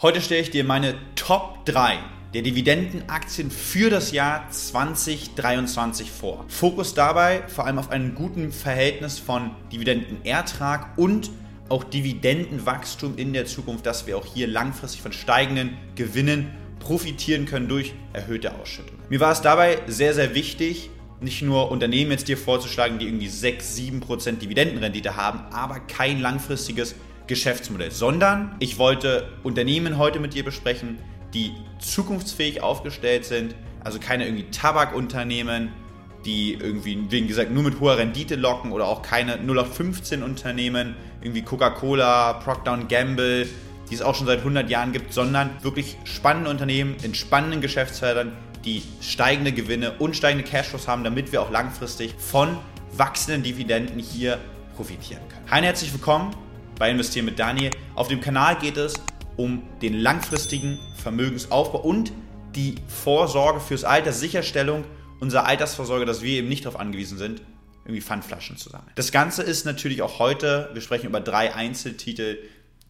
Heute stelle ich dir meine Top 3 der Dividendenaktien für das Jahr 2023 vor. Fokus dabei vor allem auf einem guten Verhältnis von Dividendenertrag und auch Dividendenwachstum in der Zukunft, dass wir auch hier langfristig von steigenden Gewinnen profitieren können durch erhöhte Ausschüttungen. Mir war es dabei sehr, sehr wichtig, nicht nur Unternehmen jetzt dir vorzuschlagen, die irgendwie 6, 7% Dividendenrendite haben, aber kein langfristiges Geschäftsmodell, sondern ich wollte Unternehmen heute mit dir besprechen, die zukunftsfähig aufgestellt sind, also keine irgendwie Tabakunternehmen, die irgendwie, wie gesagt, nur mit hoher Rendite locken oder auch keine 0815 Unternehmen, irgendwie Coca-Cola, Procter Gamble, die es auch schon seit 100 Jahren gibt, sondern wirklich spannende Unternehmen in spannenden Geschäftsfeldern, die steigende Gewinne und steigende Cashflows haben, damit wir auch langfristig von wachsenden Dividenden hier profitieren können. Hi, herzlich willkommen bei Investieren mit Daniel. Auf dem Kanal geht es um den langfristigen Vermögensaufbau und die Vorsorge fürs Alter, Sicherstellung unserer Altersvorsorge, dass wir eben nicht darauf angewiesen sind, irgendwie Pfandflaschen zu sammeln. Das Ganze ist natürlich auch heute, wir sprechen über drei Einzeltitel,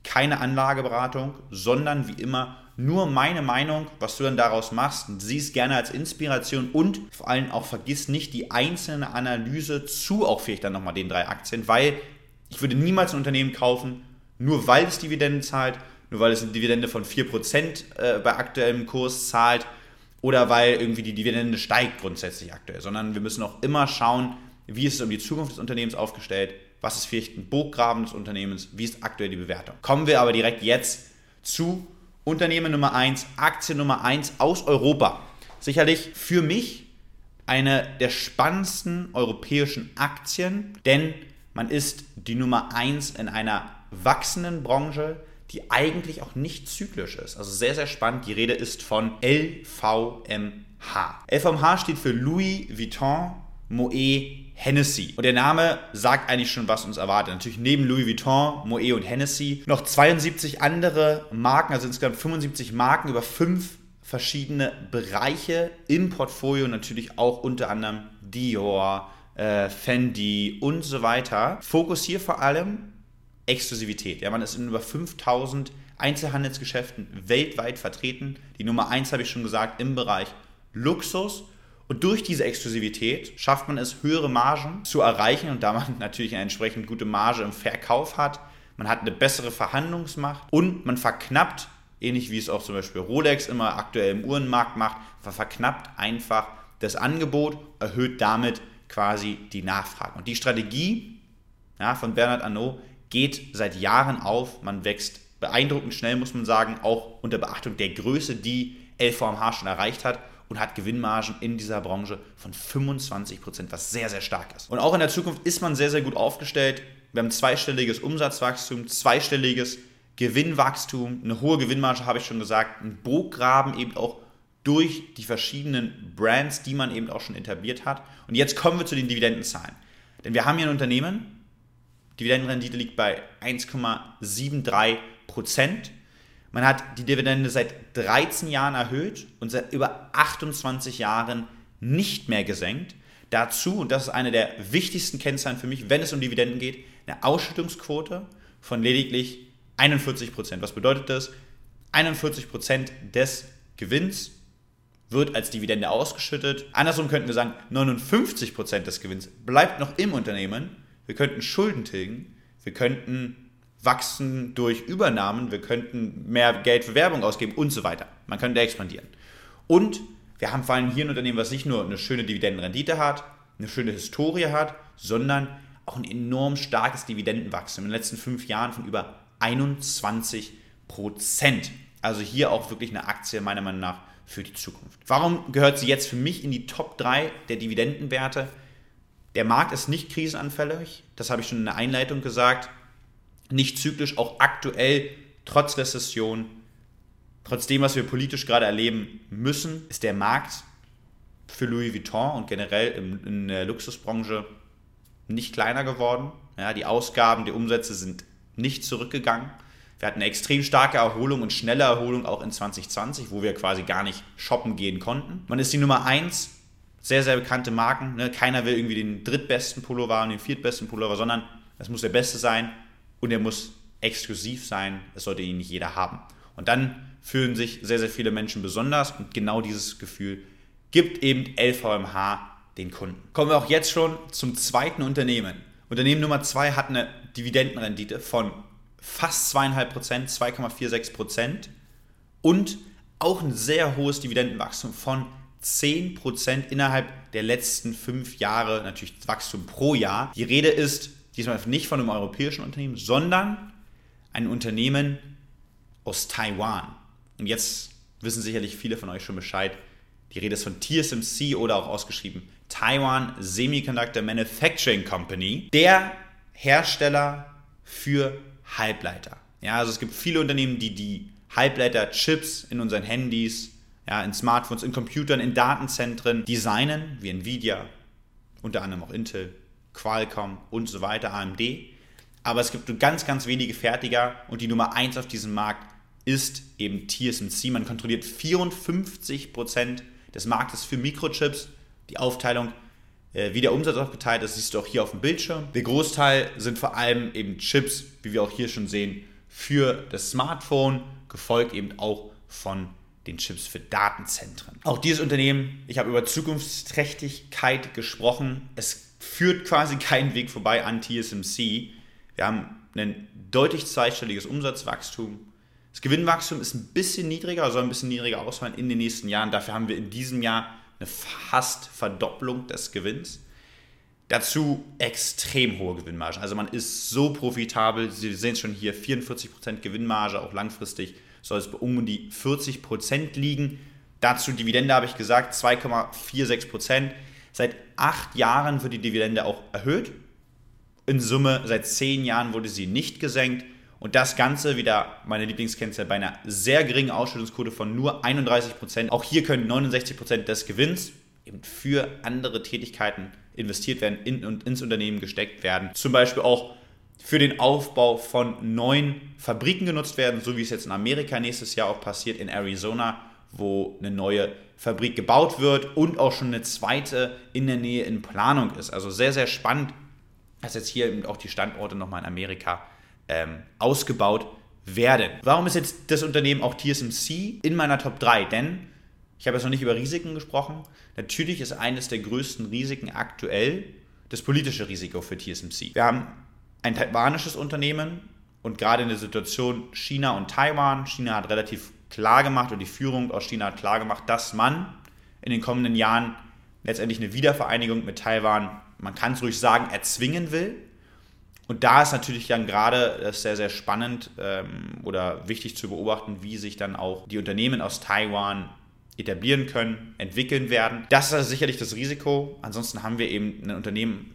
keine Anlageberatung, sondern wie immer nur meine Meinung, was du dann daraus machst. Sieh es gerne als Inspiration und vor allem auch vergiss nicht die einzelne Analyse zu auch vielleicht dann nochmal den drei Aktien, weil ich würde niemals ein Unternehmen kaufen, nur weil es Dividenden zahlt, nur weil es eine Dividende von 4% äh, bei aktuellem Kurs zahlt oder weil irgendwie die Dividende steigt grundsätzlich aktuell, sondern wir müssen auch immer schauen, wie ist es um die Zukunft des Unternehmens aufgestellt, was ist vielleicht ein Burggraben des Unternehmens, wie ist aktuell die Bewertung. Kommen wir aber direkt jetzt zu Unternehmen Nummer 1, Aktie Nummer 1 aus Europa. Sicherlich für mich eine der spannendsten europäischen Aktien, denn man ist die Nummer 1 in einer wachsenden Branche, die eigentlich auch nicht zyklisch ist. Also sehr, sehr spannend. Die Rede ist von LVMH. LVMH steht für Louis Vuitton Moet Hennessy. Und der Name sagt eigentlich schon, was uns erwartet. Natürlich neben Louis Vuitton, Moet und Hennessy noch 72 andere Marken, also insgesamt 75 Marken über fünf verschiedene Bereiche im Portfolio. Natürlich auch unter anderem Dior, äh, Fendi und so weiter. Fokus hier vor allem Exklusivität. Ja, man ist in über 5000 Einzelhandelsgeschäften weltweit vertreten. Die Nummer 1 habe ich schon gesagt im Bereich Luxus. Und durch diese Exklusivität schafft man es, höhere Margen zu erreichen und da man natürlich eine entsprechend gute Marge im Verkauf hat. Man hat eine bessere Verhandlungsmacht und man verknappt, ähnlich wie es auch zum Beispiel Rolex immer aktuell im Uhrenmarkt macht, verknappt einfach das Angebot, erhöht damit quasi die Nachfrage. Und die Strategie ja, von Bernard Arnault geht seit Jahren auf. Man wächst beeindruckend schnell, muss man sagen, auch unter Beachtung der Größe, die LVMH schon erreicht hat und hat Gewinnmargen in dieser Branche von 25%, Prozent, was sehr, sehr stark ist. Und auch in der Zukunft ist man sehr, sehr gut aufgestellt. Wir haben zweistelliges Umsatzwachstum, zweistelliges Gewinnwachstum, eine hohe Gewinnmarge, habe ich schon gesagt, ein Burggraben eben auch durch die verschiedenen Brands, die man eben auch schon etabliert hat. Und jetzt kommen wir zu den Dividendenzahlen. Denn wir haben hier ein Unternehmen, Dividendenrendite liegt bei 1,73 Prozent. Man hat die Dividende seit 13 Jahren erhöht und seit über 28 Jahren nicht mehr gesenkt. Dazu, und das ist eine der wichtigsten Kennzahlen für mich, wenn es um Dividenden geht, eine Ausschüttungsquote von lediglich 41 Prozent. Was bedeutet das? 41 Prozent des Gewinns wird als Dividende ausgeschüttet. Andersrum könnten wir sagen, 59% des Gewinns bleibt noch im Unternehmen. Wir könnten Schulden tilgen, wir könnten wachsen durch Übernahmen, wir könnten mehr Geld für Werbung ausgeben und so weiter. Man könnte expandieren. Und wir haben vor allem hier ein Unternehmen, was nicht nur eine schöne Dividendenrendite hat, eine schöne Historie hat, sondern auch ein enorm starkes Dividendenwachstum in den letzten fünf Jahren von über 21% Also hier auch wirklich eine Aktie meiner Meinung nach für die Zukunft. Warum gehört sie jetzt für mich in die Top 3 der Dividendenwerte? Der Markt ist nicht krisenanfällig, das habe ich schon in der Einleitung gesagt, nicht zyklisch, auch aktuell, trotz Rezession, trotz dem, was wir politisch gerade erleben müssen, ist der Markt für Louis Vuitton und generell in, der Luxusbranche nicht kleiner geworden. Ja, die Ausgaben, die Umsätze sind nicht zurückgegangen. Wir hatten eine extrem starke Erholung und schnelle Erholung auch in 2020, wo wir quasi gar nicht shoppen gehen konnten. Man ist die Nummer 1, sehr, sehr bekannte Marken. Ne? Keiner will irgendwie den drittbesten Pullover und den viertbesten Pullover, sondern es muss der beste sein und er muss exklusiv sein. Das sollte ihn nicht jeder haben. Und dann fühlen sich sehr, sehr viele Menschen besonders und genau dieses Gefühl gibt eben LVMH den Kunden. Kommen wir auch jetzt schon zum zweiten Unternehmen. Unternehmen Nummer zwei hat eine Dividendenrendite von fast 2,5%, 2,46% und auch ein sehr hohes Dividendenwachstum von 10% innerhalb der letzten fünf Jahre, natürlich Wachstum pro Jahr. Die Rede ist diesmal nicht von einem europäischen Unternehmen, sondern ein Unternehmen aus Taiwan. Und jetzt wissen sicherlich viele von euch schon Bescheid. Die Rede ist von TSMC oder auch ausgeschrieben Taiwan Semiconductor Manufacturing Company, der Hersteller für Halbleiter. Ja, also es gibt viele Unternehmen, die die Halbleiter-Chips in unseren Handys, ja, in Smartphones, in Computern, in Datenzentren designen, wie Nvidia, unter anderem auch Intel, Qualcomm und so weiter, AMD. Aber es gibt nur ganz, ganz wenige Fertiger und die Nummer 1 auf diesem Markt ist eben TSMC. Man kontrolliert 54% des Marktes für Mikrochips. Die Aufteilung, wie der Umsatz aufgeteilt ist, siehst du auch hier auf dem Bildschirm. Der Großteil sind vor allem eben Chips, wie wir auch hier schon sehen, für das Smartphone, gefolgt eben auch von den Chips für Datenzentren. Auch dieses Unternehmen, ich habe über Zukunftsträchtigkeit gesprochen. Es führt quasi keinen Weg vorbei an TSMC. Wir haben ein deutlich zweistelliges Umsatzwachstum, das Gewinnwachstum ist ein bisschen niedriger, soll ein bisschen niedriger ausfallen in den nächsten Jahren. Dafür haben wir in diesem Jahr eine fast Verdopplung des Gewinns. Dazu extrem hohe Gewinnmargen. Also man ist so profitabel. Sie sehen es schon hier, 44% Gewinnmarge, auch langfristig soll es bei um die 40% liegen. Dazu Dividende habe ich gesagt, 2,46%. Seit acht Jahren wird die Dividende auch erhöht. In Summe seit zehn Jahren wurde sie nicht gesenkt. Und das Ganze, wieder meine Lieblingskennzahl, bei einer sehr geringen Ausschüttungsquote von nur 31%. Auch hier können 69% des Gewinns eben für andere Tätigkeiten investiert werden in, und ins Unternehmen gesteckt werden. Zum Beispiel auch für den Aufbau von neuen Fabriken genutzt werden, so wie es jetzt in Amerika nächstes Jahr auch passiert, in Arizona, wo eine neue Fabrik gebaut wird und auch schon eine zweite in der Nähe in Planung ist. Also sehr, sehr spannend, dass jetzt hier eben auch die Standorte nochmal in Amerika ähm, ausgebaut werden. Warum ist jetzt das Unternehmen auch TSMC in meiner Top 3? Denn ich habe jetzt noch nicht über Risiken gesprochen. Natürlich ist eines der größten Risiken aktuell das politische Risiko für TSMC. Wir haben ein taiwanisches Unternehmen und gerade in der Situation China und Taiwan, China hat relativ klar gemacht und die Führung aus China hat klar gemacht, dass man in den kommenden Jahren letztendlich eine Wiedervereinigung mit Taiwan, man kann es ruhig sagen, erzwingen will. Und da ist natürlich dann gerade sehr, sehr spannend ähm, oder wichtig zu beobachten, wie sich dann auch die Unternehmen aus Taiwan etablieren können, entwickeln werden. Das ist also sicherlich das Risiko. Ansonsten haben wir eben ein Unternehmen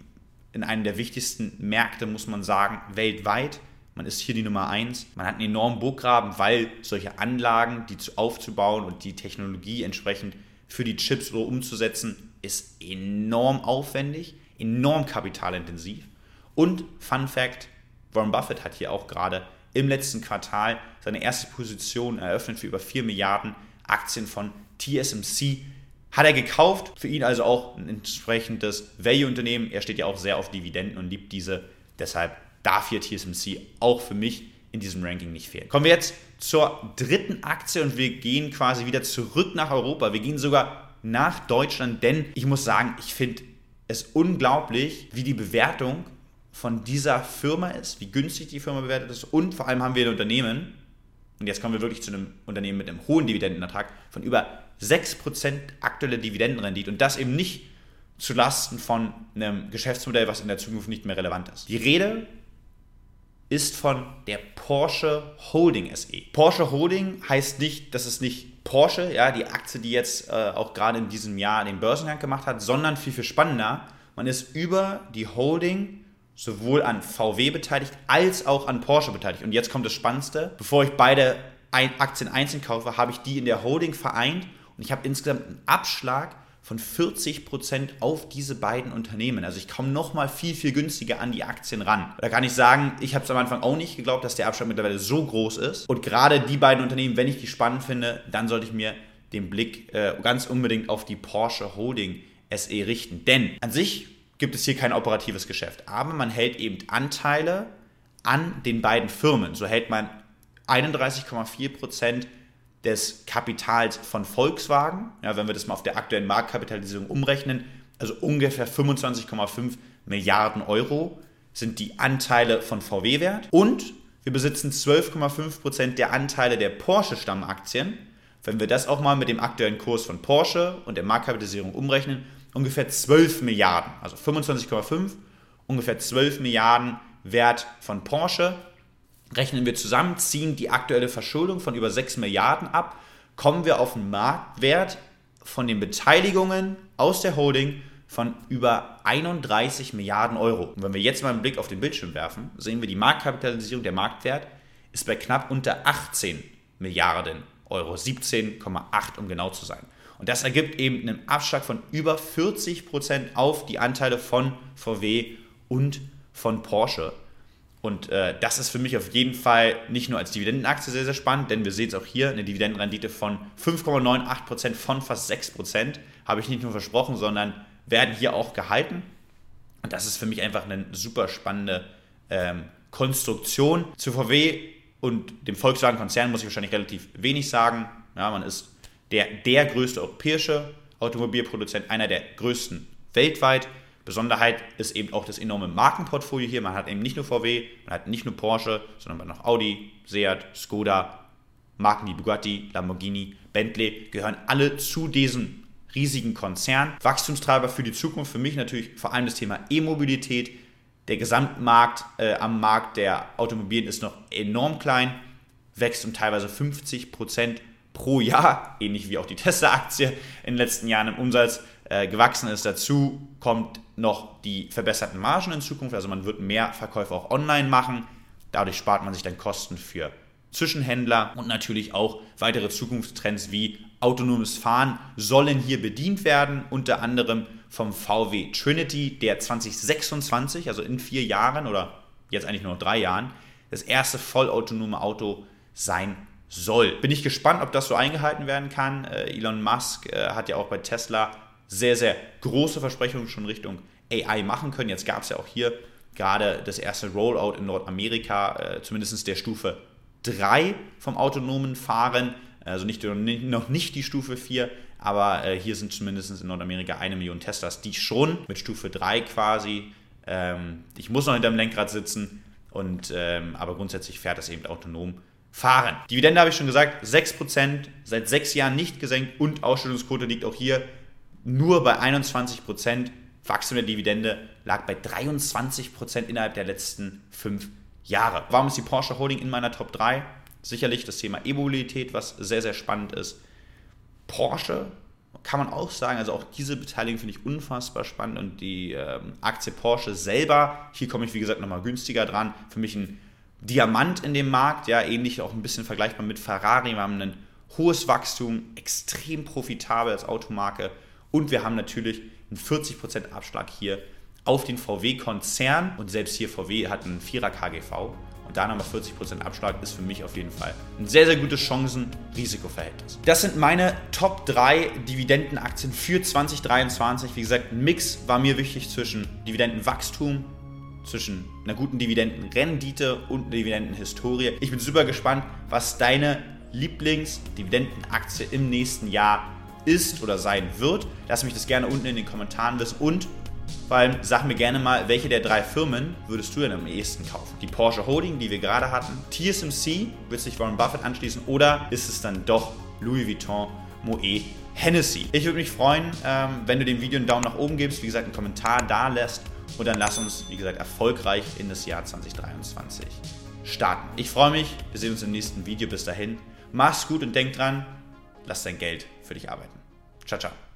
in einem der wichtigsten Märkte, muss man sagen, weltweit. Man ist hier die Nummer eins. Man hat einen enormen Burggraben, weil solche Anlagen, die aufzubauen und die Technologie entsprechend für die Chips umzusetzen, ist enorm aufwendig, enorm kapitalintensiv. Und Fun Fact: Warren Buffett hat hier auch gerade im letzten Quartal seine erste Position eröffnet für über 4 Milliarden Aktien von TSMC. Hat er gekauft, für ihn also auch ein entsprechendes Value-Unternehmen. Er steht ja auch sehr auf Dividenden und liebt diese. Deshalb darf hier TSMC auch für mich in diesem Ranking nicht fehlen. Kommen wir jetzt zur dritten Aktie und wir gehen quasi wieder zurück nach Europa. Wir gehen sogar nach Deutschland, denn ich muss sagen, ich finde es unglaublich, wie die Bewertung von dieser Firma ist, wie günstig die Firma bewertet ist und vor allem haben wir ein Unternehmen, und jetzt kommen wir wirklich zu einem Unternehmen mit einem hohen Dividendenertrag von über 6% aktuelle Dividendenrendite und das eben nicht zulasten von einem Geschäftsmodell, was in der Zukunft nicht mehr relevant ist. Die Rede ist von der Porsche Holding SE. Porsche Holding heißt nicht, dass es nicht Porsche, ja, die Aktie, die jetzt äh, auch gerade in diesem Jahr den Börsengang gemacht hat, sondern viel, viel spannender, man ist über die Holding sowohl an VW beteiligt als auch an Porsche beteiligt. Und jetzt kommt das Spannendste. Bevor ich beide Aktien einzeln kaufe, habe ich die in der Holding vereint und ich habe insgesamt einen Abschlag von 40% auf diese beiden Unternehmen. Also ich komme nochmal viel, viel günstiger an die Aktien ran. Da kann ich sagen, ich habe es am Anfang auch nicht geglaubt, dass der Abschlag mittlerweile so groß ist. Und gerade die beiden Unternehmen, wenn ich die spannend finde, dann sollte ich mir den Blick äh, ganz unbedingt auf die Porsche Holding SE richten. Denn an sich gibt es hier kein operatives Geschäft. Aber man hält eben Anteile an den beiden Firmen. So hält man 31,4% des Kapitals von Volkswagen. Ja, wenn wir das mal auf der aktuellen Marktkapitalisierung umrechnen, also ungefähr 25,5 Milliarden Euro sind die Anteile von VW wert. Und wir besitzen 12,5% der Anteile der Porsche-Stammaktien. Wenn wir das auch mal mit dem aktuellen Kurs von Porsche und der Marktkapitalisierung umrechnen, ungefähr 12 Milliarden, also 25,5, ungefähr 12 Milliarden Wert von Porsche. Rechnen wir zusammen, ziehen die aktuelle Verschuldung von über 6 Milliarden ab, kommen wir auf einen Marktwert von den Beteiligungen aus der Holding von über 31 Milliarden Euro. Und wenn wir jetzt mal einen Blick auf den Bildschirm werfen, sehen wir die Marktkapitalisierung, der Marktwert ist bei knapp unter 18 Milliarden Euro, 17,8 um genau zu sein. Und das ergibt eben einen Abschlag von über 40 Prozent auf die Anteile von VW und von Porsche. Und äh, das ist für mich auf jeden Fall nicht nur als Dividendenaktie sehr, sehr spannend, denn wir sehen es auch hier, eine Dividendenrendite von 5,98% von fast 6%, habe ich nicht nur versprochen, sondern werden hier auch gehalten. Und das ist für mich einfach eine super spannende ähm, Konstruktion. Zu VW und dem Volkswagen-Konzern muss ich wahrscheinlich relativ wenig sagen. Ja, man ist der, der größte europäische Automobilproduzent, einer der größten weltweit. Besonderheit ist eben auch das enorme Markenportfolio hier. Man hat eben nicht nur VW, man hat nicht nur Porsche, sondern man hat noch Audi, Seat, Skoda, Marken wie Bugatti, Lamborghini, Bentley gehören alle zu diesem riesigen Konzern. Wachstumstreiber für die Zukunft für mich natürlich vor allem das Thema E-Mobilität. Der Gesamtmarkt äh, am Markt der Automobilen ist noch enorm klein, wächst um teilweise 50 Prozent pro Jahr, ähnlich wie auch die Tesla-Aktie in den letzten Jahren im Umsatz äh, gewachsen ist. Dazu kommt noch die verbesserten Margen in Zukunft, also man wird mehr Verkäufe auch online machen. Dadurch spart man sich dann Kosten für Zwischenhändler und natürlich auch weitere Zukunftstrends wie autonomes Fahren sollen hier bedient werden, unter anderem vom VW Trinity, der 2026, also in vier Jahren oder jetzt eigentlich nur noch drei Jahren, das erste vollautonome Auto sein soll. Bin ich gespannt, ob das so eingehalten werden kann. Äh, Elon Musk äh, hat ja auch bei Tesla sehr, sehr große Versprechungen schon Richtung AI machen können. Jetzt gab es ja auch hier gerade das erste Rollout in Nordamerika, äh, zumindest der Stufe 3 vom autonomen Fahren, also nicht, noch nicht die Stufe 4, aber hier sind zumindest in Nordamerika eine Million Teslas, die schon mit Stufe 3 quasi, ähm, ich muss noch hinter dem Lenkrad sitzen, und, ähm, aber grundsätzlich fährt das eben autonom fahren. Dividende habe ich schon gesagt, 6%, seit sechs Jahren nicht gesenkt und Ausschüttungsquote liegt auch hier nur bei 21%. Wachstum der Dividende lag bei 23% innerhalb der letzten fünf Jahre. Warum ist die Porsche Holding in meiner Top 3? Sicherlich das Thema E-Mobilität, was sehr, sehr spannend ist. Porsche kann man auch sagen, also auch diese Beteiligung finde ich unfassbar spannend und die ähm, Aktie Porsche selber, hier komme ich wie gesagt nochmal günstiger dran, für mich ein Diamant in dem Markt, ja, ähnlich auch ein bisschen vergleichbar mit Ferrari. Wir haben ein hohes Wachstum, extrem profitabel als Automarke und wir haben natürlich einen 40% Abschlag hier auf den VW-Konzern und selbst hier VW hat einen 4er KGV und da nochmal 40% Abschlag ist für mich auf jeden Fall ein sehr, sehr gutes Chancen-Risiko-Verhältnis. Das sind meine Top 3 Dividendenaktien für 2023. Wie gesagt, ein Mix war mir wichtig zwischen Dividendenwachstum, zwischen einer guten Dividendenrendite und einer Dividendenhistorie. Ich bin super gespannt, was deine Lieblings-Dividendenaktie im nächsten Jahr ist oder sein wird. Lass mich das gerne unten in den Kommentaren wissen und vor allem sag mir gerne mal, welche der drei Firmen würdest du denn am ehesten kaufen? Die Porsche Holding, die wir gerade hatten, TSMC, wird sich Warren Buffett anschließen oder ist es dann doch Louis Vuitton, Moet, Hennessy? Ich würde mich freuen, ähm, wenn du dem Video einen Daumen nach oben gibst, wie gesagt, einen Kommentar da lässt und dann lass uns, wie gesagt, erfolgreich in das Jahr 2023 starten. Ich freue mich, wir sehen uns im nächsten Video. Bis dahin, mach's gut und denk dran, lass dein Geld für dich arbeiten. Ciao, ciao.